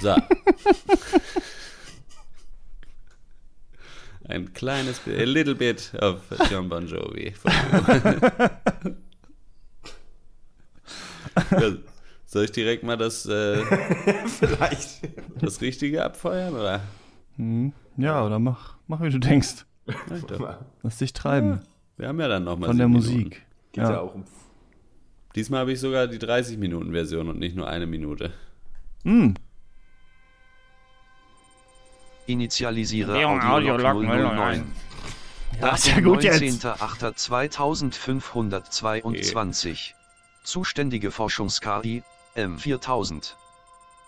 So. Ein kleines bit, a little bit of John Bon Jovi. Soll ich direkt mal das, äh, Vielleicht. das Richtige abfeuern, oder? Hm, ja, oder mach, mach wie du denkst. Lass dich treiben. Wir haben ja dann noch mal Von der Musik. Geht ja. Ja. auch um. Diesmal habe ich sogar die 30-Minuten-Version und nicht nur eine Minute. Hm, Initialisiere Audiolog Audiolog 009. Ja, ist ja gut jetzt. 19.08.2522. Zuständige Forschungskadi, M4000.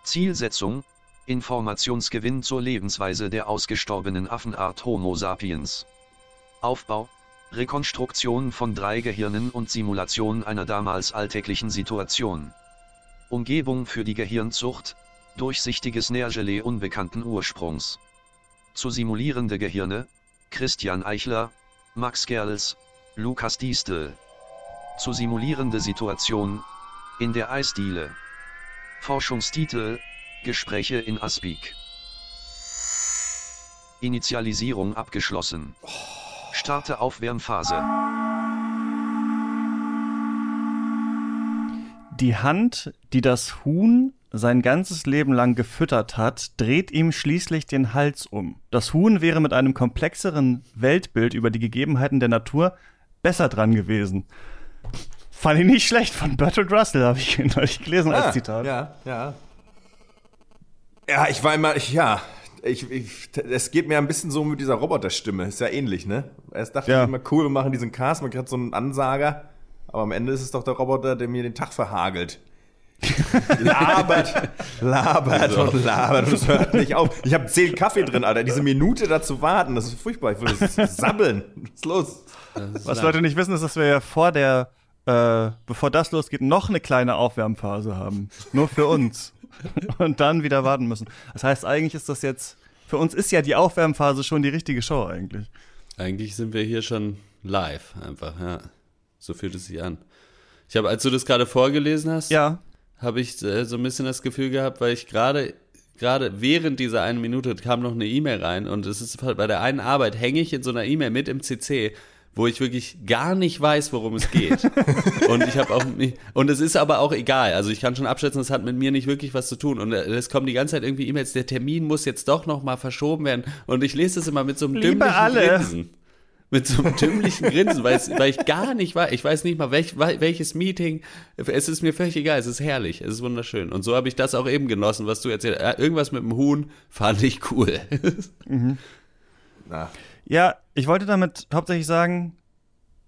Zielsetzung, Informationsgewinn zur Lebensweise der ausgestorbenen Affenart Homo sapiens. Aufbau, Rekonstruktion von drei Gehirnen und Simulation einer damals alltäglichen Situation. Umgebung für die Gehirnzucht, durchsichtiges Nährgelee unbekannten Ursprungs. Zu simulierende Gehirne, Christian Eichler, Max Gerls, Lukas Diestel. Zu simulierende Situation, in der Eisdiele. Forschungstitel, Gespräche in Aspik. Initialisierung abgeschlossen. Starte Aufwärmphase. Die Hand, die das Huhn sein ganzes Leben lang gefüttert hat, dreht ihm schließlich den Hals um. Das Huhn wäre mit einem komplexeren Weltbild über die Gegebenheiten der Natur besser dran gewesen. Fand ich nicht schlecht von Bertolt Russell, habe ich neulich gelesen als Zitat. Ah, Ja, ja. Ja, ich war immer, ich, ja, ich, ich, es geht mir ein bisschen so mit dieser Roboterstimme. Ist ja ähnlich, ne? Erst dachte Ja. ich immer, cool, wir machen diesen Cast, man kriegt so einen Ansager. Aber am Ende ist es doch der Roboter, der mir den Tag verhagelt. Labert, labert und labert und es hört nicht auf. Ich habe zehn Kaffee drin, Alter. Diese Minute da zu warten, das ist furchtbar. Ich will das sabbeln. Was ist los? Was Leute nicht wissen, ist, dass wir ja vor der, äh, bevor das losgeht, noch eine kleine Aufwärmphase haben. Nur für uns. Und dann wieder warten müssen. Das heißt, eigentlich ist das jetzt, für uns ist ja die Aufwärmphase schon die richtige Show eigentlich. Eigentlich sind wir hier schon live, einfach, ja. So fühlt es sich an. Ich habe, als du das gerade vorgelesen hast, Ja, habe ich äh, so ein bisschen das Gefühl gehabt, weil ich gerade gerade während dieser einen Minute kam noch eine E-Mail rein und es ist bei der einen Arbeit hänge ich in so einer E-Mail mit im CC, wo ich wirklich gar nicht weiß, worum es geht. und ich habe auch nicht, und es ist aber auch egal. Also ich kann schon abschätzen, es hat mit mir nicht wirklich was zu tun und äh, es kommen die ganze Zeit irgendwie E-Mails, der Termin muss jetzt doch noch mal verschoben werden und ich lese das immer mit so einem Liebe dümmlichen alle. Grinsen. Mit so einem dümmlichen Grinsen, weil, es, weil ich gar nicht weiß, ich weiß nicht mal, welch, welches Meeting, es ist mir völlig egal, es ist herrlich, es ist wunderschön. Und so habe ich das auch eben genossen, was du erzählt hast. Äh, Irgendwas mit dem Huhn fand ich cool. Na, Ja, ich wollte damit hauptsächlich sagen,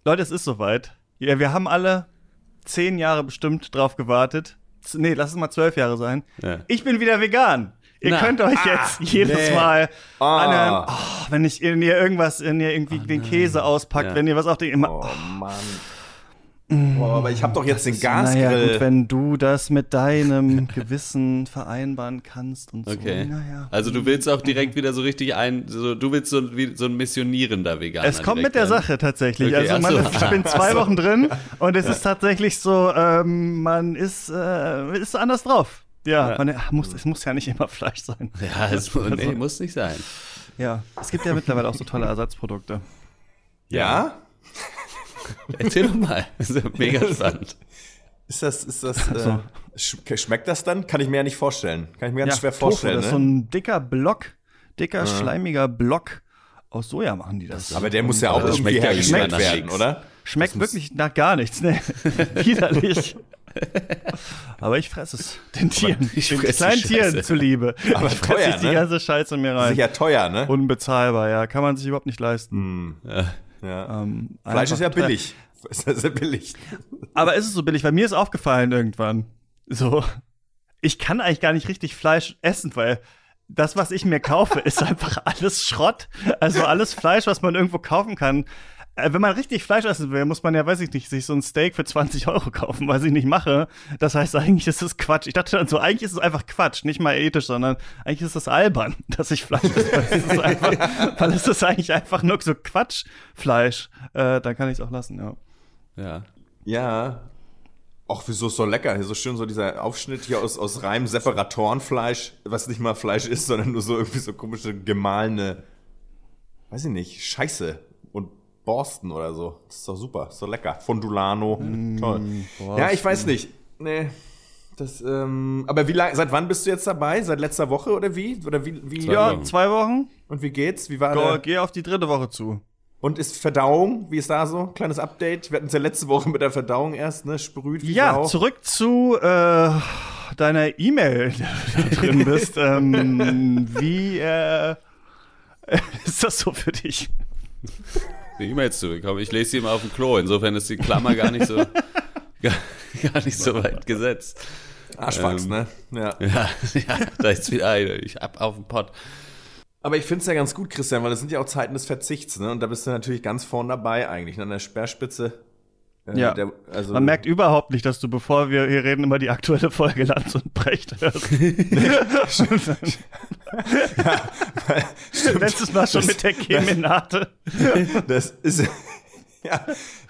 Leute, es ist soweit. Ja, wir haben alle zehn Jahre bestimmt drauf gewartet. Nee, lass es mal zwölf Jahre sein. Ja. Ich bin wieder vegan. Ihr Na. könnt euch jetzt jedes nee. Mal Ah. anhören, oh, wenn ich wenn ihr irgendwas, wenn ihr irgendwie den Käse auspackt, Ja. wenn ihr was auf den immer. oh Mann. Boah, aber ich habe doch jetzt den naja, Gasgrill. gut, wenn du das mit deinem Gewissen vereinbaren kannst und so. Okay. Naja. Also du willst auch direkt wieder so richtig ein, so, du willst so, wie, so ein missionierender Veganer. Es kommt mit der werden. Sache tatsächlich. Okay, also man ist, ich bin zwei Wochen drin und es ist tatsächlich so, ähm, man ist, äh, ist anders drauf. Ja, Ja. Man, ach, muss, es muss ja nicht immer Fleisch sein. Ja, es, nee, muss nicht sein. Ja, es gibt ja mittlerweile auch so tolle Ersatzprodukte. ja? Erzähl doch mal. Das ist ja mega spannend. Ist das, ist das, äh, So. sch schmeckt das dann? Kann ich mir ja nicht vorstellen. Kann ich mir ganz ja, schwer Tofu, vorstellen, das ist so ne? ein dicker Block, dicker, schleimiger Block. Aus Soja machen die das. Aber der muss ja auch das irgendwie schmeckt ja hergestellt nach werden, oder? Schmeckt wirklich nach gar nichts, ne? Widerlich. Aber ich fresse es. Den Tieren. ich den fress die kleinen. Tieren zuliebe. Aber ich fresse teuer, die ne? ganze Scheiße mir rein. Sicher teuer, ne? Unbezahlbar, ja. Kann man sich überhaupt nicht leisten. Ja. Ähm, Fleisch ist ja billig. Ist ja sehr billig. Aber ist es so billig? Bei mir ist aufgefallen irgendwann. So, ich kann eigentlich gar nicht richtig Fleisch essen, weil das, was ich mir kaufe, ist einfach alles Schrott. Also alles Fleisch, was man irgendwo kaufen kann. Äh, Wenn man richtig Fleisch essen will, muss man ja, weiß ich nicht, sich so ein Steak für 20 Euro kaufen, was ich nicht mache. Das heißt, eigentlich ist es Quatsch. Ich dachte dann so, eigentlich ist es einfach Quatsch. Nicht mal ethisch, sondern eigentlich ist es albern, dass ich Fleisch esse. Weil es ist, einfach, weil es ist eigentlich einfach nur so Quatschfleisch. Äh, dann kann ich es auch lassen, ja. Ja. Ja. Ach, wieso ist so lecker? Hier so schön so dieser Aufschnitt hier aus, aus reinem Separatorenfleisch, was nicht mal Fleisch ist, sondern nur so irgendwie so komische gemahlene, weiß ich nicht, Scheiße Borsten oder so. Das ist doch super, ist doch lecker. Fondulano, toll. Ja, ich weiß nicht. Nee. Das, ähm, aber wie lange, seit wann bist du jetzt dabei? Seit letzter Woche oder wie? Oder wie, wie? Ja, Wochen. zwei Wochen. Und wie geht's? Wie war Go, der? geh auf die dritte Woche zu. Und ist Verdauung? Wie ist da so? Kleines Update. Wir hatten es ja letzte Woche mit der Verdauung erst, ne? Sprüht wie Ja, Sau. zurück zu äh, deiner E-Mail, die du da drin bist. ähm, wie äh, ist das so für dich? Die E-Mails zurückkommen. Ich lese sie immer auf dem Klo. Insofern ist die Klammer gar nicht so, gar, gar nicht so weit gesetzt. Arschfax, Ähm, ne? Ja. Ja, ja, da ist wieder eine. Ich hab auf dem Pott. Aber ich finde es ja ganz gut, Christian, weil das sind ja auch Zeiten des Verzichts, ne? Und da bist du natürlich ganz vorn dabei eigentlich, ne? an der Speerspitze. Äh, Ja. Der, also, Man merkt überhaupt nicht, dass du, bevor wir hier reden, immer die aktuelle Folge Lanz und Brecht hörst. Letztes Mal schon mit der Kemenate. das ist. ja,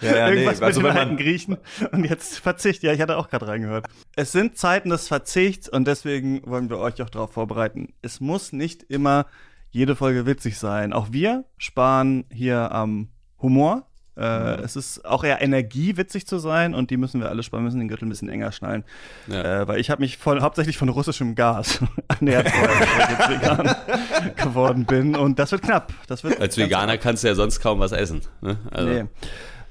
ja, ja, nee. Irgendwas Also, mit den alten Griechen. Und jetzt Verzicht. Ja, ich hatte auch gerade reingehört. Es sind Zeiten des Verzichts und deswegen wollen wir euch auch darauf vorbereiten. Es muss nicht immer jede Folge witzig sein. Auch wir sparen hier am Humor. Äh, Es ist auch eher Energie, witzig zu sein und die müssen wir alle sparen, müssen den Gürtel ein bisschen enger schnallen. Ja. Äh, weil ich habe mich von, hauptsächlich von russischem Gas ernährt, bevor ich jetzt vegan geworden bin. Und das wird knapp. Das wird Als Veganer kannst du ja sonst kaum was essen. Ne? Also, Nee.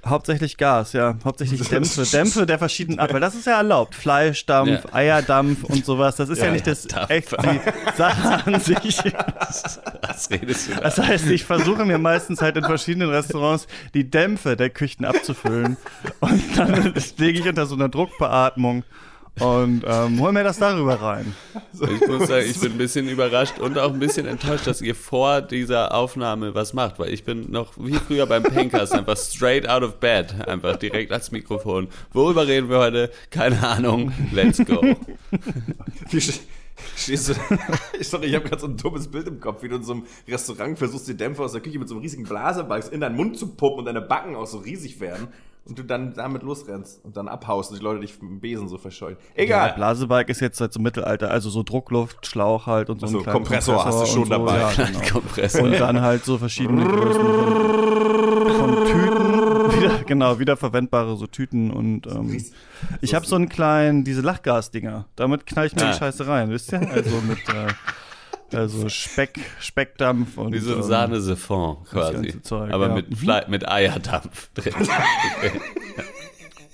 Hauptsächlich Gas, ja. Hauptsächlich Dämpfe. Dämpfe der verschiedenen Art, weil das ist ja erlaubt. Fleischdampf, Ja. Eierdampf und sowas. Das ist ja, nicht das Dampf. echt die Sache an sich. Was redest du da? Das heißt, ich versuche mir meistens halt in verschiedenen Restaurants die Dämpfe der Küchen abzufüllen. Und dann lege ich unter so einer Druckbeatmung und ähm, hol mir das darüber rein. Ich muss sagen, ich bin ein bisschen überrascht und auch ein bisschen enttäuscht, dass ihr vor dieser Aufnahme was macht, weil ich bin noch wie früher beim Pencast einfach straight out of bed, einfach direkt ans Mikrofon. Worüber reden wir heute? Keine Ahnung. Let's go. wie stehst du, sorry, ich habe gerade so ein dummes Bild im Kopf, wie du in so einem Restaurant versuchst, die Dämpfe aus der Küche mit so einem riesigen Blasebalg in deinen Mund zu puppen und deine Backen auch so riesig werden und du dann damit losrennst und dann abhaust und die Leute dich mit dem Besen so verscheuchen. Ja, Egal. Blasebalg ist jetzt seit so Mittelalter, also so Druckluft, Schlauch halt und so Ach so, einen kleinen Kompressor hast du schon so, dabei. Ja, genau. Kompressor. Und dann halt so verschiedene Größen von, von Tüten, wieder, genau, wiederverwendbare so Tüten und ähm, ich habe so einen kleinen, diese Lachgasdinger, damit knall ich mir Ah. die Scheiße rein, wisst ihr? Also mit äh, also Speck, Speckdampf und Wie so ein ähm, Sahne-Siphon quasi. Zeug, Aber ja. mit, Fle mit Eierdampf drin.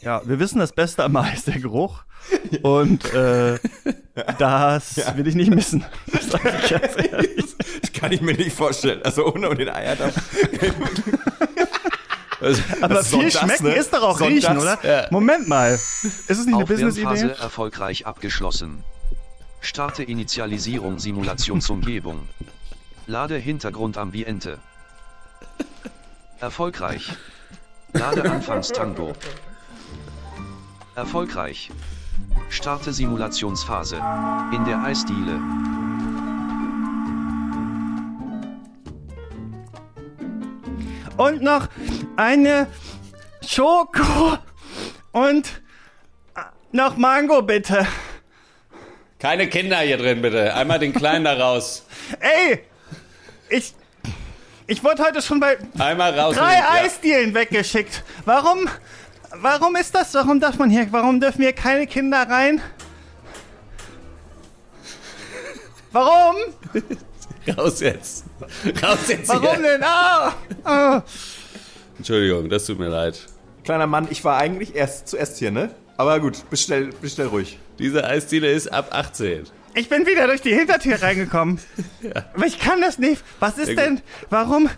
Ja, wir wissen, das Beste am Eis ist der Geruch. Und äh, das will ich nicht missen. Das sag ich ganz ehrlich. Das kann ich mir nicht vorstellen. Also ohne den Eierdampf. Also, Aber viel das, schmecken ne? ist doch auch Soll riechen, das? oder? Ja. Moment mal. Ist es nicht eine Aufwärmphase Business-Idee? erfolgreich abgeschlossen. Starte Initialisierung Simulationsumgebung. Lade Hintergrundambiente. Erfolgreich. Lade Anfangstango. Erfolgreich. Starte Simulationsphase. In der Eisdiele. Und noch eine Schoko und noch Mango, bitte. Keine Kinder hier drin, bitte. Einmal den Kleinen da raus. Ey! Ich. Ich wurde heute schon bei Einmal raus. drei mit ja. Eisdielen weggeschickt. Warum? Warum ist das? Warum darf man hier? Warum dürfen hier keine Kinder rein? Warum? Raus jetzt. Raus jetzt Warum hier. denn? Ah! ah. Entschuldigung, das tut mir leid. Kleiner Mann, ich war eigentlich erst zuerst hier, ne? Aber gut, bestell, bestell ruhig. Diese Eisdiele ist ab 18. Ich bin wieder durch die Hintertür reingekommen. Aber ich kann das nicht. Was ist denn? Warum?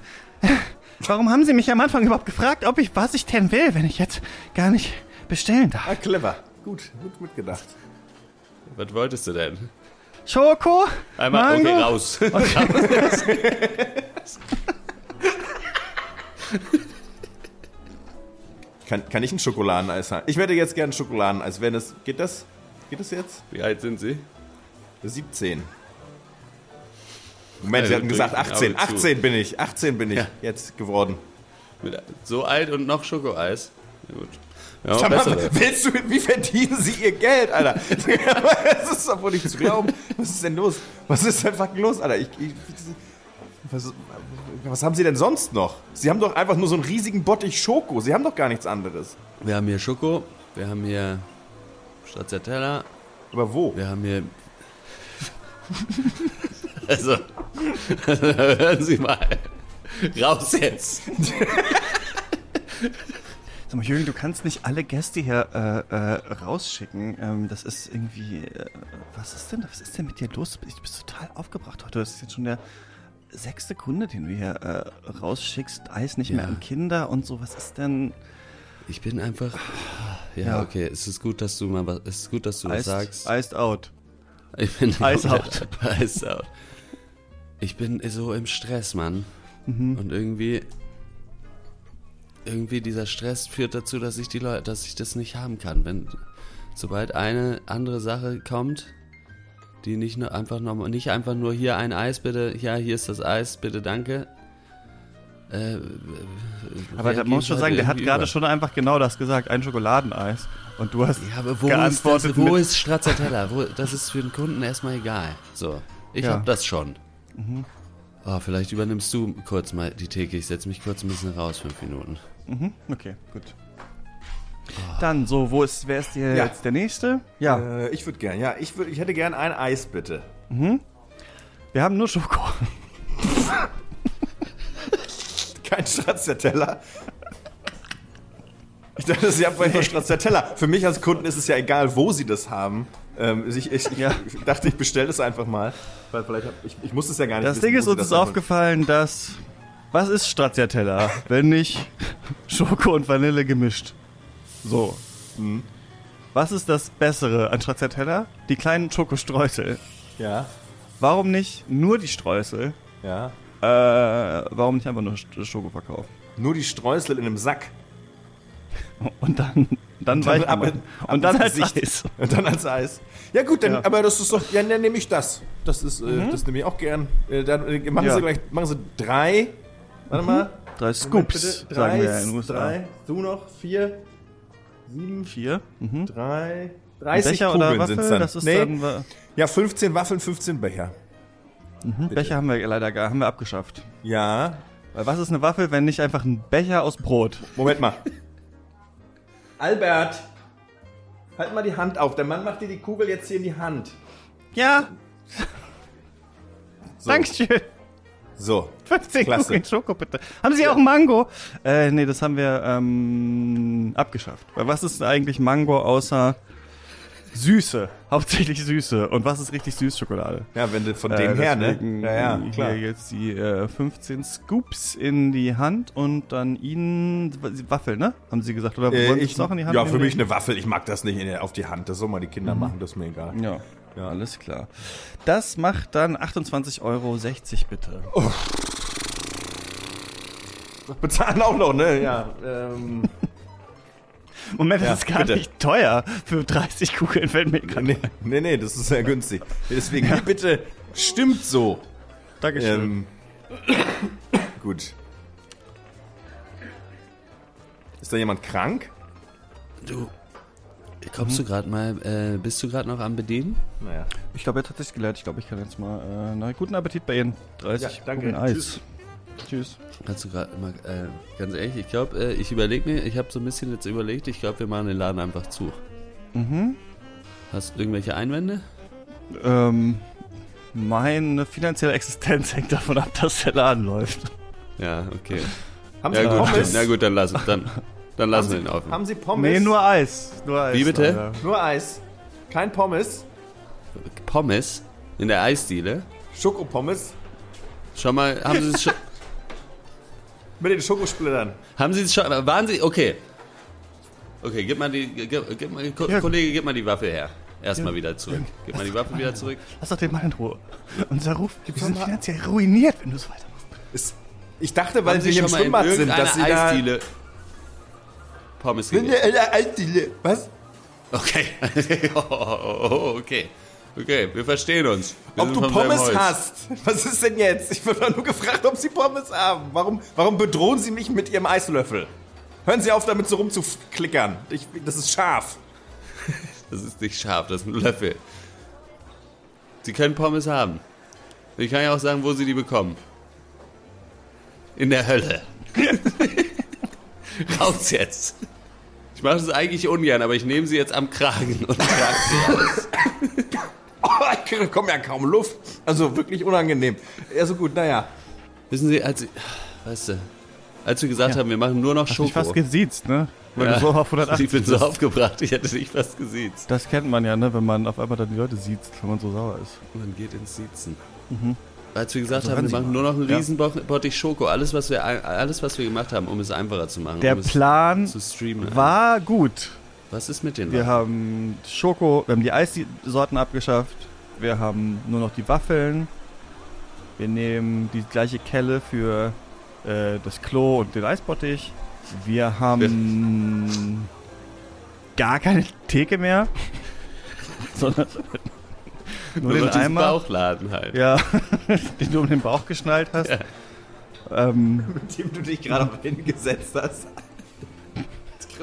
Warum haben Sie mich am Anfang überhaupt gefragt, ob ich was ich denn will, wenn ich jetzt gar nicht bestellen darf? Ah, clever. Gut, gut mitgedacht. Was wolltest du denn? Schoko? Einmal, Mango? okay, raus. Kann, kann ich ein Schokoladeneis haben? Ich werde jetzt gerne ein Schokoladeneis. Wenn es, geht das? Geht das jetzt? Wie alt sind Sie? 17. Moment, Ja, Sie hatten gesagt ein 18. Auge zu. 18 bin ich. 18 bin ich Ja. jetzt geworden. So alt und noch Schokoeis? Na gut. Ja, Sag mal, willst du, wie verdienen sie ihr Geld, Alter? Das ist doch wohl nicht zu glauben. Was ist denn los? Was ist denn fucking los, Alter? Ich, ich, was, was haben sie denn sonst noch? Sie haben doch einfach nur so einen riesigen Bottich Schoko. Sie haben doch gar nichts anderes. Wir haben hier Schoko, wir haben hier Stracciatella, Aber wo? wir haben hier. Also, hören Sie mal. Raus jetzt. Sag mal, Jürgen, du kannst nicht alle Gäste hier äh, äh, rausschicken. Ähm, das ist irgendwie. Äh, was ist denn? Was ist denn mit dir los? Ich bin total aufgebracht heute. Das ist jetzt schon der sechste Kunde, den du hier äh, rausschickst. Eis nicht mehr Ja. an Kinder und so. Was ist denn? Ich bin einfach. Ja, Ja. okay. Es ist gut, dass du mal was. Es ist gut, dass du was sagst. Iced out. Ich bin Ice out. Ice out. Ich bin so im Stress, Mann. Mhm. Und irgendwie. Irgendwie dieser Stress führt dazu, dass ich die Leute, dass ich das nicht haben kann. Wenn sobald eine andere Sache kommt, die nicht nur einfach normal, nicht einfach nur hier ein Eis bitte, ja hier ist das Eis, bitte danke. Äh, Aber da muss schon sagen, der hat gerade schon einfach genau das gesagt. Ein Schokoladeneis. Und du hast Ja, aber wo ist, geantwortet das, wo mit- ist Stracciatella? Wo, das ist für den Kunden erstmal egal. So, ich Ja. hab das schon. Oh, vielleicht übernimmst du kurz mal die Theke. Ich setze mich kurz ein bisschen raus, fünf Minuten. Mhm, okay, gut. Dann, so, wo ist, wer ist dir Ja. jetzt der Nächste? Ja, Äh, ich würde gern, ja, ich, würd, ich hätte gern ein Eis, bitte. wir haben nur Schoko. Kein Stracciatella. Ich dachte, sie haben vorhin nur Stracciatella. Für mich als Kunden ist es ja egal, wo sie das haben. Ähm, ich, ich, Ja. ich dachte, ich bestelle das einfach mal. Weil vielleicht hab, ich, ich muss es ja gar nicht Das wissen, Ding ist, uns das aufgefallen, dass. Was ist Stracciatella, wenn nicht Schoko und Vanille gemischt? So. Mhm. Was ist das Bessere an Stracciatella? Die kleinen Schokostreusel. Ja, Warum nicht nur die Streusel? ja. Äh, warum nicht einfach nur Sch- Schoko verkaufen? Nur die Streusel in einem Sack. Und dann, dann, dann weich ab- ab Und dann als Gesicht. Eis. Und dann als Eis. Ja gut, dann, Ja. aber das ist doch, ja, dann nehme ich das. Das ist, äh, das nehme ich auch gern. Äh, dann äh, machen Ja. Sie gleich, machen Sie drei. Warte mal. Drei Scoops, bitte. sagen drei, wir ja in. Drei, du noch, vier, sieben, Vier. Mhm. drei, 30 Becher Kugeln oder Waffel? dann. Das ist nee, dann. ja, 15 Waffeln, 15 Becher. Mhm. Becher haben wir leider gar, haben wir abgeschafft. Ja, Weil was ist eine Waffel, wenn nicht einfach ein Becher aus Brot? Moment mal. Albert, halt mal die Hand auf. Der Mann macht dir die Kugel jetzt hier in die Hand. Ja, So. Dankeschön. So. 15 Klasse. Kugeln Schoko, bitte. Haben Sie auch Mango? Äh, nee, das haben wir ähm, abgeschafft. Weil was ist eigentlich Mango außer Süße? Hauptsächlich Süße. Und was ist richtig Süßschokolade? Ja, wenn du von Äh, dem her, ne? Ja, ja, Hier klar. jetzt die äh, 15 Scoops in die Hand und dann Ihnen Waffel, ne? Haben Sie gesagt? Oder Äh, wollen Sie ich, es auch in die Hand ja, für mich eine Waffel. Ich mag das nicht in, auf die Hand. Das soll mal die Kinder machen, das ist mir egal. Ja, ja, alles klar. Das macht dann 28,60 Euro bitte. Bezahlen auch noch, ne? Ja. Ähm, Moment, das Ja, ist gar bitte. nicht teuer für 30 Kugeln, fällt mir gerade nee, nee, nee, das ist sehr günstig. Deswegen, wie bitte, stimmt so. Dankeschön. Ähm, gut. Ist da jemand krank? Du, kommst du gerade mal, äh, bist du gerade noch am Bedienen? Naja. Ich glaube, jetzt hat sich gelernt. Ich glaube, ich kann jetzt mal. Äh, na, guten Appetit bei Ihnen. 30 Ja, danke. Kugeln Eis. Tschüss. Tschüss. Kannst du gerade mal, äh, ganz ehrlich, ich glaube, äh, ich überlege mir, ich habe so ein bisschen jetzt überlegt, ich glaube, wir machen den Laden einfach zu. Mhm. Hast du irgendwelche Einwände? Ähm, meine finanzielle Existenz hängt davon ab, dass der Laden läuft. Ja, okay. Haben Ja Sie gut, Pommes? Na gut, dann lass dann, dann lassen wir ihn Sie, offen. haben Sie Pommes? Nee, nur Eis. Nur Eis. Wie bitte? leider. Nur Eis. Kein Pommes. Pommes in der Eisdiele. Schokopommes. Schon mal, haben Sie es schon, Mit den Schokosplittern. haben Sie es schon, waren Sie, okay. Okay, gib mal die, gib, gib mal, Ko- Ja. Kollege, gib mal die Waffe her. Erstmal wieder zurück. Gib mal die Waffe wieder zurück. Lass doch den Mann in Ruhe. Unser Ruf, wir sind finanziell ruiniert, wenn du es weitermachst. Ist, ich dachte, weil Sie hier im mal Schwimmbad sind, dass Sie da... Eisdiele Pommes In gegessen? Eisdiele. Was? Okay. Oh, okay. Okay, wir verstehen uns. Wir Ob du Pommes hast? Was ist denn jetzt? Ich wurde nur gefragt, ob Sie Pommes haben. Warum, warum bedrohen Sie mich mit Ihrem Eislöffel? Hören Sie auf, damit so rumzuklickern. Ich, das ist scharf. Das ist nicht scharf, das ist ein Löffel. Sie können Pommes haben. Ich kann ja auch sagen, wo Sie die bekommen. In der Hölle. Raus jetzt. Ich mache das eigentlich ungern, aber ich nehme sie jetzt am Kragen und trage sie aus. Oh, ich komme ja kaum Luft. Also wirklich unangenehm. Ja, so gut, naja. Wissen Sie, als, ich, weißt du, als wir gesagt haben, wir machen nur noch Schoko. fast gesiezt, ne? Weil Ja, du so auf 180 ich bin so aufgebracht, ich hätte dich fast gesiezt. Das kennt man ja, ne? Wenn man auf einmal dann die Leute sieht, wenn man so sauer ist. Man geht ins Siezen. Als wir gesagt Also haben, wir machen mal. nur noch einen Ja. riesen Bo- Bottich Schoko. Alles was, wir, alles, was wir gemacht haben, um es einfacher zu machen. Der um es Plan zu streamen. war gut. Was ist mit den Wir haben Schoko, wir haben die Eissorten abgeschafft. Wir haben nur noch die Waffeln. Wir nehmen die gleiche Kelle für äh, das Klo und den Eisbottich. Wir haben gar keine Theke mehr. sondern nur Nur den Eimer. Bauchladen halt. Ja, den du um den Bauch geschnallt hast. Ähm, Mit dem du dich gerade auch hingesetzt hast.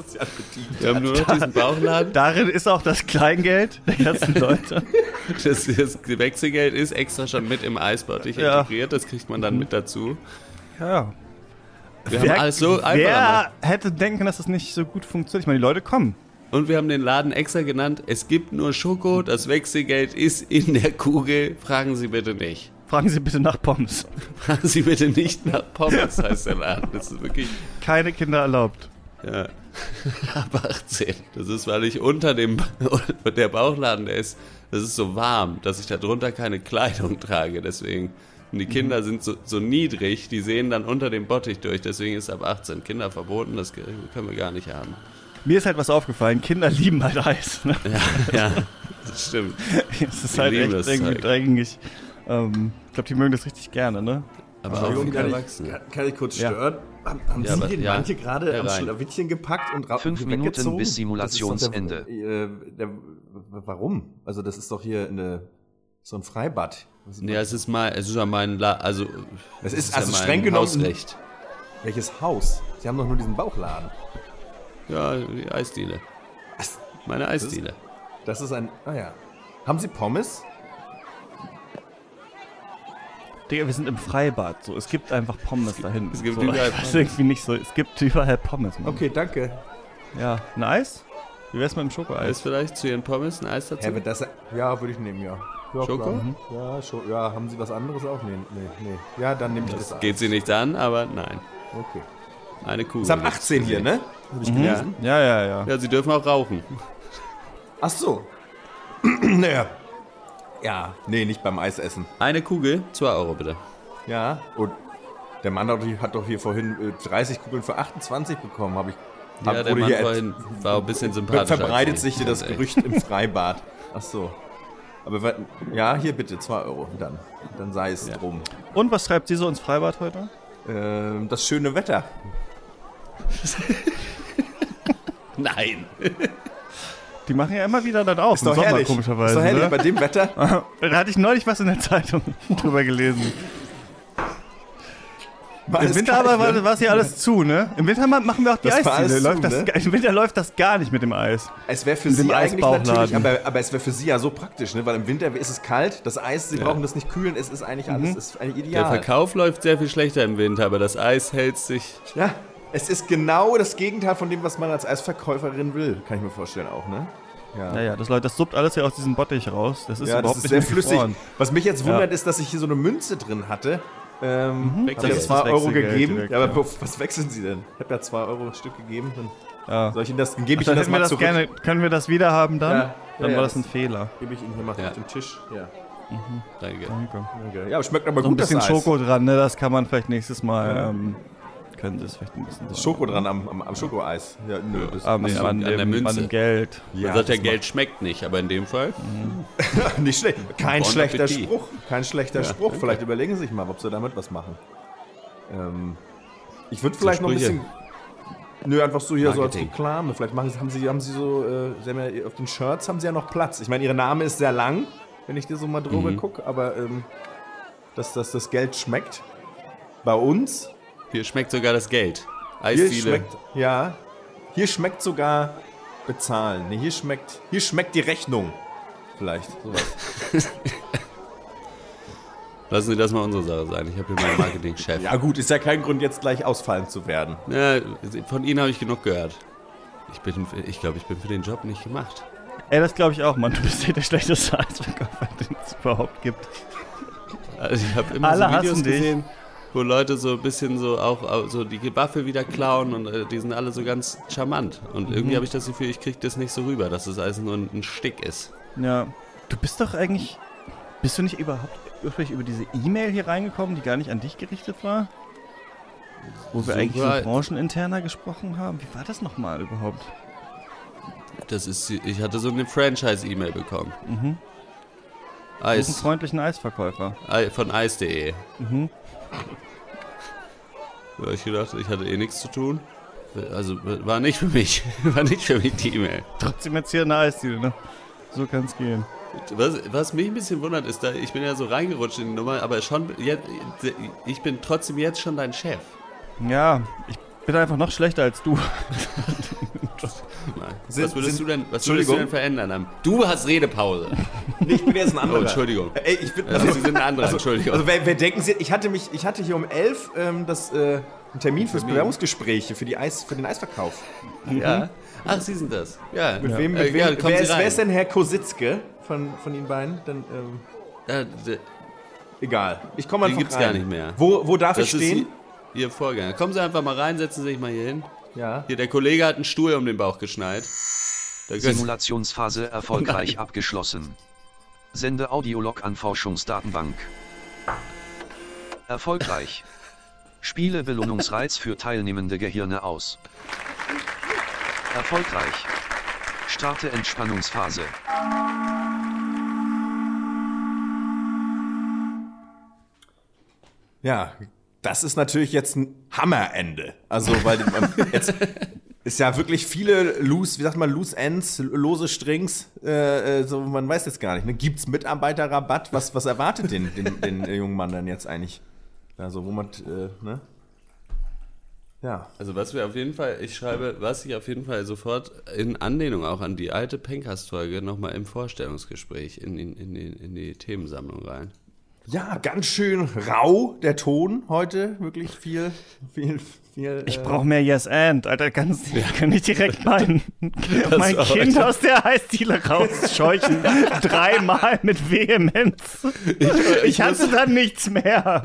Christian bedient. Wir haben nur noch diesen Bauchladen. darin ist auch das Kleingeld der ganzen Leute. Das, das Wechselgeld ist extra schon mit im Eisbottich Ja. integriert. Das kriegt man dann mit dazu. Ja. Wir haben alles so einfach gemacht. Wer hätte denken dass das nicht so gut funktioniert? Ich meine, die Leute kommen. Und wir haben den Laden extra genannt. Es gibt nur Schoko. Das Wechselgeld ist in der Kugel. Fragen Sie bitte nicht. Fragen Sie bitte nach Pommes. Fragen Sie bitte nicht nach Pommes, heißt der Laden. Das ist wirklich Keine Kinder erlaubt. Ja. Ab 18. Das ist, weil ich unter dem der Bauchladen, der ist, das ist so warm, dass ich da drunter keine Kleidung trage. Deswegen. Und die Kinder sind so, so niedrig, die sehen dann unter dem Bottich durch. Deswegen ist ab 18 Kinder verboten. Das können wir gar nicht haben. Mir ist halt was aufgefallen. Kinder lieben halt Eis. Ne? Ja, ja das stimmt. Es ist Die halt echt irgendwie Zeug. dreckig. Ähm, ich glaube, die mögen das richtig gerne, ne? Aber auch Entschuldigung, kann ich, kann, kann ich kurz Ja. stören? Haben, haben Ja, Sie aber- den ja, manche gerade am. Schlawittchen gepackt und Fünf? Minuten bis Das ist Simulationsende. doch Der, äh, der, warum? Also das ist doch hier eine, so ein Freibad. Ist Ja, es ist mal, es ist ja mein, La also, Es ist- ja also mein streng genommen- Hausrecht. Welches Haus? Sie haben doch nur diesen Bauchladen. Ja, die Eisdiele. Meine Eisdiele. Das ist ein. Ah ja. Haben Sie Pommes? Digga, wir sind im Freibad. So. Es gibt einfach Pommes da hinten. Es gibt so. überall Pommes. irgendwie nicht so. Es gibt überall Pommes, Mann. Okay, danke. Ja, ein Eis? Wie wär's mit dem Schokoeis? Eis vielleicht zu Ihren Pommes, ein Eis dazu? Wird das. Ja, würde ich nehmen, ja. ja Schoko? Mhm. Ja, Scho ja, haben Sie was anderes auch? Nee, nee, nee. Ja, dann nehme ich das. Das geht sie nicht an, aber nein. Okay. Eine Kugel. Ist ab 18 hier, ne? Hab ich Ja. gelesen. Ja, ja, ja. ja, sie dürfen auch rauchen. Ach so. naja. Ja, nee, nicht beim Eisessen. Eine Kugel, 2 Euro bitte. Ja, und der Mann hat doch, hat doch hier vorhin äh, 30 Kugeln für 28 bekommen, habe ich. Ja, hab- der Mann hier vorhin war ein bisschen sympathischer. verbreitet sich hier das Gerücht im Freibad. Ach so. Aber ja, hier bitte 2 Euro dann. Dann sei es Ja. drum. Und was treibt sie so ins Freibad heute? Ähm, das schöne Wetter. Nein. Die machen ja immer wieder dann auf. Ist doch im Sommer, herrlich. komischerweise. ist doch herrlich. ne? Bei dem Wetter. Da hatte ich neulich was in der Zeitung drüber gelesen. war Im Winter aber war, ne? war es ja alles zu, ne? Im Winter ma- machen wir auch die Das Eisdiele. Läuft zu, das, ne? Im Winter läuft das gar nicht mit dem Eis. Es wäre für Mit Sie eigentlich natürlich, aber, aber es wäre für Sie ja so praktisch, ne? weil im Winter ist es kalt, das Eis, Sie brauchen das nicht kühlen, es ist eigentlich alles ist eigentlich Der ideal. Verkauf läuft sehr viel schlechter im Winter, aber das Eis hält sich. Ja, es ist genau das Gegenteil von dem, was man als Eisverkäuferin will, kann ich mir vorstellen auch, ne? Ja. Naja, das, Leute, das suppt alles ja aus diesem Bottich raus. Das ist Ja, überhaupt das ist nicht sehr flüssig. gefroren. Was mich jetzt wundert, Ja. ist, dass ich hier so eine Münze drin hatte. Ähm, hab Wechselgeld. jetzt 2 Das Euro gegeben. direkt, ja, aber ja. was wechseln Sie denn? Ich habe ja 2 Euro ein Stück gegeben. Dann Ja. soll ich Ihnen das, dann gebe ich Dann Ihnen das mal das zurück. gerne, können wir das wieder haben dann? Ja. Dann Ja, war das ein Fehler. Gebe ich Ihnen hier mal Ja. auf den Tisch. Ja. Danke. Danke. Okay. Ja, aber schmeckt aber So ein gut, das bisschen Eis. Schoko dran, ne? Das kann man vielleicht nächstes Mal. Ja. Ähm, können Sie es vielleicht ein bisschen. Schoko dran am, am, am Schokoeis. Ja, nö. Das Am, Nee, an, an der dem, an Münze. dem Geld. ja, Man sagt ja, das Geld schmeckt nicht, aber in dem Fall. macht- nicht schlecht. Kein Bon schlechter Appetit. Spruch. Kein schlechter Spruch. Vielleicht überlegen Sie sich mal, ob Sie damit was machen. Ähm, ich würde vielleicht noch ein bisschen. Nö, einfach so hier Marketing. so als Reklame. Vielleicht machen Sie, haben Sie, haben Sie so, äh, Sie haben ja, auf den Shirts haben Sie ja noch Platz. Ich meine, Ihr Name ist sehr lang, wenn ich dir so mal drüber Mhm. gucke, aber ähm, dass, dass das Geld schmeckt. Bei uns Hier schmeckt sogar das Geld. Hier Eisdiele. schmeckt, ja, hier schmeckt sogar bezahlen. Nee, hier schmeckt, hier schmeckt die Rechnung. Vielleicht, sowas. Lassen Sie das mal unsere Sache sein. Ich habe hier meinen Marketingchef. Ja gut, ist ja kein Grund, jetzt gleich ausfallend zu werden. Ja, von Ihnen habe ich genug gehört. Ich bin, ich glaube, ich bin für den Job nicht gemacht. Ey, das glaube ich auch, Mann. Du bist ja der schlechteste Eisverkäufer, den es überhaupt gibt. Also ich habe immer Alle so Videos hassen dich. Wo Leute so ein bisschen so auch so die Waffe wieder klauen und äh, die sind alle so ganz charmant. Und Mhm. irgendwie habe ich das Gefühl, ich kriege das nicht so rüber, dass das alles nur ein, ein Stick ist. Ja. Du bist doch eigentlich. Bist du nicht überhaupt ursprünglich über diese E-Mail hier reingekommen, die gar nicht an dich gerichtet war? Wo wir So eigentlich so brancheninterner gesprochen haben? Wie war das nochmal überhaupt? Das ist, ich hatte so eine Franchise-E-Mail bekommen. Mhm. Suchen Eis, freundlichen Eisverkäufer. Ei- von eis.de. Mhm. Da hab ich gedacht, ich hatte eh nichts zu tun. Also war nicht für mich. War nicht für mich die E-Mail. Trotzdem jetzt hier eine Eisdiele, ne? So kann's gehen. Was, was mich ein bisschen wundert, ist, da, ich bin ja so reingerutscht in die Nummer, aber schon jetzt, ich bin trotzdem jetzt schon dein Chef. Ja, ich bin einfach noch schlechter als du. Nein. Sind- was würdest sind- du denn, was würdest du denn verändern? Am- Du hast Redepause. Ich bin jetzt ein anderer. Oh, Entschuldigung. Ey, ich bin, Also, Sie sind ein anderer, also, Entschuldigung. Also wer, wer denken Sie, ich hatte mich, ich hatte hier um elf ähm, das, äh, einen Termin fürs Bewerbungsgespräch für, die Eis, für den Eisverkauf. Ja. Ach, Sie sind das. Ja. Mit wem, Äh, mit wem, ja, wer, ist, wer ist denn Herr Kositzke von, von Ihnen beiden? Dann, ähm, Ja, d- egal. Ich komme Den einfach gibt's rein. gar nicht mehr. Wo, wo darf das ich ist stehen? Ihr, Vorgänger. Kommen Sie einfach mal rein, setzen Sie sich mal hier hin. Ja. Hier, der Kollege hat einen Stuhl um den Bauch können- Simulationsphase erfolgreich abgeschlossen. Sende Audiolog an Forschungsdatenbank. Erfolgreich. Spiele Belohnungsreiz für teilnehmende Gehirne aus. Erfolgreich. Starte Entspannungsphase. Ja, das ist natürlich jetzt ein Hammerende. Also, weil jetzt ist ja wirklich viele loose, wie sagt man, loose ends, lose Strings, äh, äh, so man weiß jetzt gar nicht. Ne? Gibt's Mitarbeiterrabatt? Was, was erwartet den, den, den jungen Mann dann jetzt eigentlich? Also, wo man, äh, ne? Ja. Also was wir auf jeden Fall, ich schreibe, was ich auf jeden Fall sofort in Anlehnung auch an die alte Pencast-Folge nochmal im Vorstellungsgespräch in, in, in, in die Themensammlung rein. Ja, ganz schön rau der Ton heute. Wirklich viel, viel, viel. Ich äh, brauche mehr Yes and. Alter, kannst, kann ich direkt mein, mein Kind Alter. aus der Eisdiele rausscheuchen. Dreimal mit Vehemenz. Ich hatte dann nichts mehr.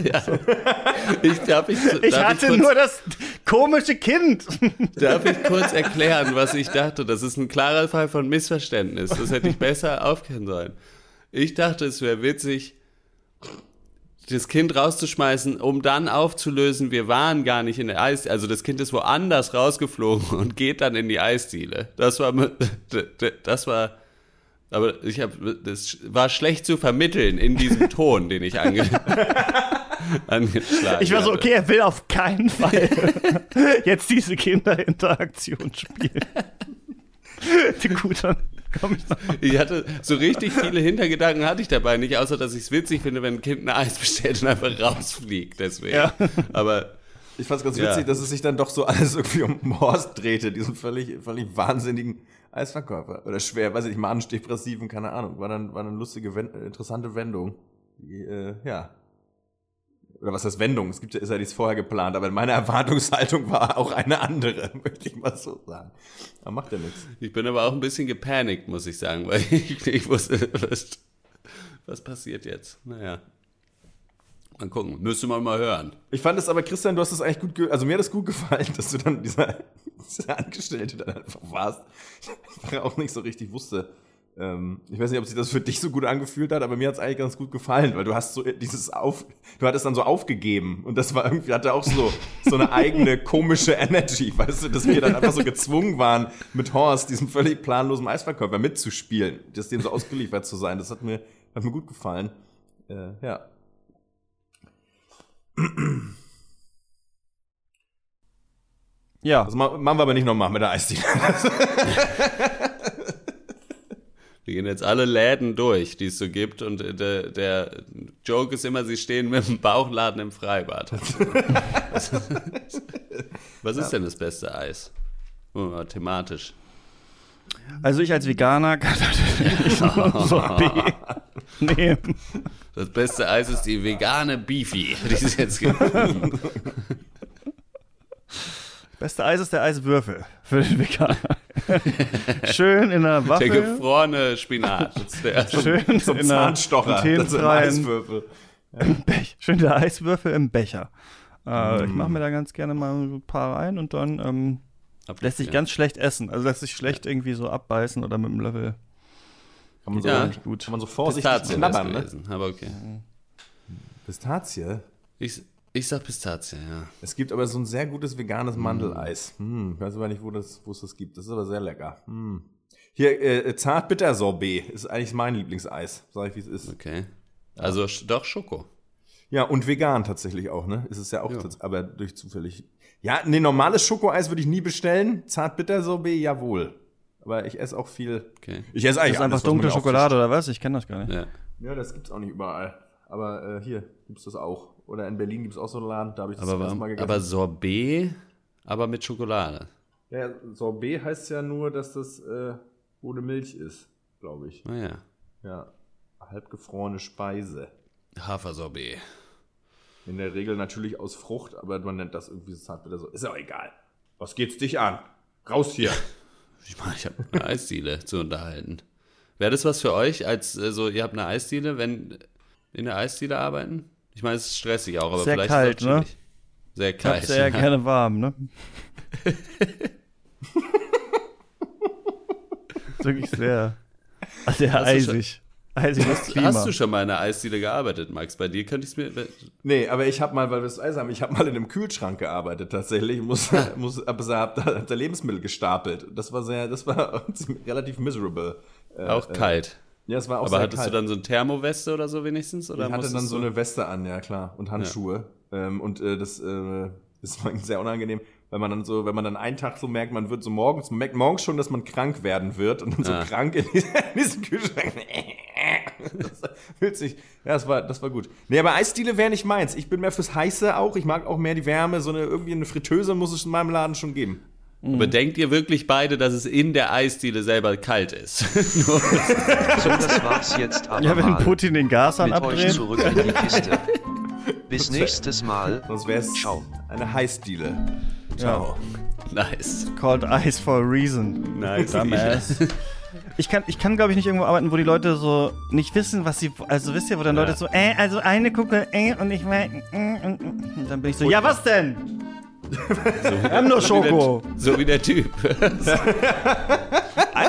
Ich, darf ich, Ich darf hatte kurz, nur das komische Kind. Darf ich kurz erklären, was ich dachte? Das ist ein klarer Fall von Missverständnis. Das hätte ich besser aufkennen sollen. Ich dachte, es wäre witzig, das Kind rauszuschmeißen, um dann aufzulösen, wir waren gar nicht in der Eisdiele. Also das Kind ist woanders rausgeflogen und geht dann in die Eisdiele. Das war, das war, aber ich habe, das war schlecht zu vermitteln in diesem Ton, den ich ange, angeschlagen Ich war so, hatte. okay, er will auf keinen Fall jetzt diese Kinderinteraktion spielen. Gut, dann komm ich noch. Ich hatte so richtig viele Hintergedanken hatte ich dabei nicht, außer dass ich es witzig finde, wenn ein Kind ein Eis bestellt und einfach rausfliegt. Deswegen. Ja. Aber Ich fand's ganz Ja. witzig, dass es sich dann doch so alles irgendwie um Horst drehte, diesen völlig, völlig wahnsinnigen Eisverkäufer. Oder schwer, weiß ich nicht, manisch-depressiven, keine Ahnung. War dann, war eine lustige, äh, interessante Wendung. Die, äh, ja. Oder was heißt Wendung? Es gibt ja, ist ja nichts vorher geplant, aber meine Erwartungshaltung war auch eine andere, möchte ich mal so sagen. Aber macht ja nichts. ich bin aber auch ein bisschen gepanikt, muss ich sagen, weil ich, ich wusste, was, was passiert jetzt. Naja. Mal gucken. Müsste man mal hören. Ich fand es aber, Christian, du hast es eigentlich gut, ge also mir hat es gut gefallen, dass du dann dieser, dieser Angestellte dann einfach warst, der auch nicht so richtig wusste. Ähm, ich weiß nicht, ob sich das für dich so gut angefühlt hat, aber mir hat es eigentlich ganz gut gefallen, weil du hast so dieses auf, du hattest dann so aufgegeben und das war irgendwie, hatte auch so, so eine eigene komische Energy, weißt du, dass wir dann einfach so gezwungen waren, mit Horst, diesem völlig planlosen Eisverkäufer, mitzuspielen, das dem so ausgeliefert zu sein. Das hat mir, hat mir gut gefallen. Äh, ja. Ja, Das ma- machen wir aber nicht nochmal mit der Eisdiele. Wir gehen jetzt alle Läden durch, die es so gibt. Und der, der Joke ist immer, sie stehen mit dem Bauchladen im Freibad. Was ist denn das beste Eis? Oh, thematisch. Also ich als Veganer kann natürlich nur Sorbet nehmen. Das beste Eis ist die vegane Beefy. Die ist jetzt gefunden. Beste Eis ist der Eiswürfel für den Veganer. Schön in der Der Waffel. gefrorene Spinat. Der Schön Zum in der Zahnstocher. Eiswürfel. Bech. Schön der Eiswürfel im Becher. Äh, Ich mache mir da ganz gerne mal ein paar rein und dann ähm, lässt sich Ja. ganz schlecht essen. Also lässt sich schlecht irgendwie so abbeißen oder mit dem Löffel. Kann man so, Ja. nicht gut. Kann man so vorsichtig Pistazie knabbern, ne? aber okay. Pistazie? Ich, ich sag Pistazie, ja. Es gibt aber so ein sehr gutes veganes Mandeleis. Hm, ich weiß aber nicht, wo, das, wo es das gibt. Das ist aber sehr lecker. Hm. Hier, äh, Zartbitter-Sorbet ist eigentlich mein Lieblingseis. Sag ich, wie es ist. Okay. Also sch- doch Schoko. Ja, und vegan tatsächlich auch, ne? Ist es ja auch, Ja. aber durch zufällig. Ja, nee, normales Schokoeis würde ich nie bestellen. Zartbitter-Sorbet, jawohl. Aber ich esse auch viel. Okay. Ich esse Das eigentlich ist alles, einfach dunkle Schokolade oder was? Ich kenne das gar nicht. Ja. Ja, das gibt's auch nicht überall. Aber äh, hier gibt's das auch. Oder in Berlin gibt's auch so einen Laden, da habe ich das Aber, erste Mal warum- gegessen. aber Sorbet, aber mit Schokolade. ja, Sorbet heißt ja nur, dass das äh, ohne Milch ist, glaube ich. Naja. Ja. Halbgefrorene Speise. Hafersorbet. In der Regel natürlich aus Frucht, aber man nennt das irgendwie Zartbitter so. Ist ja auch egal. Was geht's dich an? Raus hier. Ich meine, ich habe eine Eisdiele zu unterhalten. Wäre das was für euch, als äh, so, ihr habt eine Eisdiele, wenn in der Eisdiele arbeiten? Ich meine, es ist stressig auch, aber Sehr vielleicht kalt, ist es ne? Sehr Ich kalt. sehr ja. gerne warm, ne? Wirklich sehr, sehr Hast du schon- eisig. Eisiges Klima. Hast du schon mal in einer Eisdiele gearbeitet, Max? Bei dir könnte ich es mir. Nee, aber ich habe mal, weil wir das Eis haben, ich habe mal in einem Kühlschrank gearbeitet tatsächlich. Muss, muss, hab, hab, da, hab da Lebensmittel gestapelt. Das war sehr, das war relativ miserable. Äh, Auch äh, kalt. Ja, es war auch Aber hattest kalt. du dann so eine Thermoweste oder so wenigstens? Oder ich hatte dann so eine Weste an, ja klar, und Handschuhe. Ähm, und äh, das, äh, das war sehr unangenehm, weil man dann so, wenn man dann einen Tag so merkt, man wird so morgens, man merkt morgens schon, dass man krank werden wird und dann so Ah. krank in, diesem- in diesem Kühlschrank. Das fühlt sich, ja, das war, das war gut. Nee, aber Eisdiele wäre nicht meins. Ich bin mehr fürs Heiße auch. Ich mag auch mehr die Wärme. So eine, irgendwie eine Fritteuse muss es in meinem Laden schon geben. Aber denkt ihr wirklich beide, dass es in der Eisdiele selber kalt ist? So, das war's jetzt aber Ja, wenn mal. Putin den Gashahn Mit euch abdreht. zurück in die Kiste. Bis nächstes Mal. Sonst wäre es Ciao. eine Heißdiele. Ciao. nice. Called Ice for a reason. Nice. Dumbass. Ich kann, ich kann glaube ich, nicht irgendwo arbeiten, wo die Leute so nicht wissen, was sie. Also wisst ihr, wo dann Leute so, äh, also eine Kugel, äh, und ich meine, äh, und, und dann bin ich so, ja, was denn? Wir haben nur Schoko. So wie der Typ.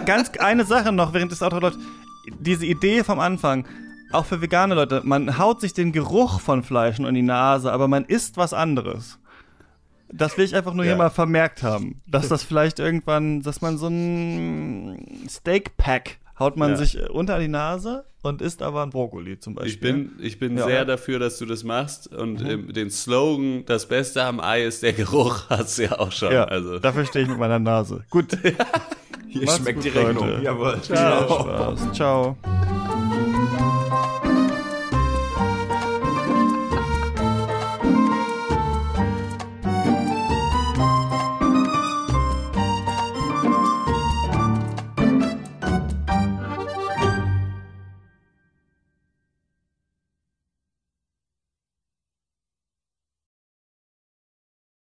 Ganz eine Sache noch, während das Auto läuft. Diese Idee vom Anfang, auch für vegane Leute, man haut sich den Geruch von Fleisch nur in die Nase, aber man isst was anderes. Das will ich einfach nur Ja. hier mal vermerkt haben. Dass das vielleicht irgendwann, dass man so ein Steak-Pack haut man Ja. sich äh, unter die Nase und isst aber ein Brokkoli zum Beispiel. Ich bin, ich bin Ja. sehr dafür, dass du das machst. Und ähm, den Slogan, das Beste am Ei ist der Geruch, hast du ja auch schon. Ja, Also. dafür stehe ich mit meiner Nase. Gut. Hier Macht's schmeckt gut, die Rechnung. Leute. Jawohl. Ciao. Spaß. Ciao.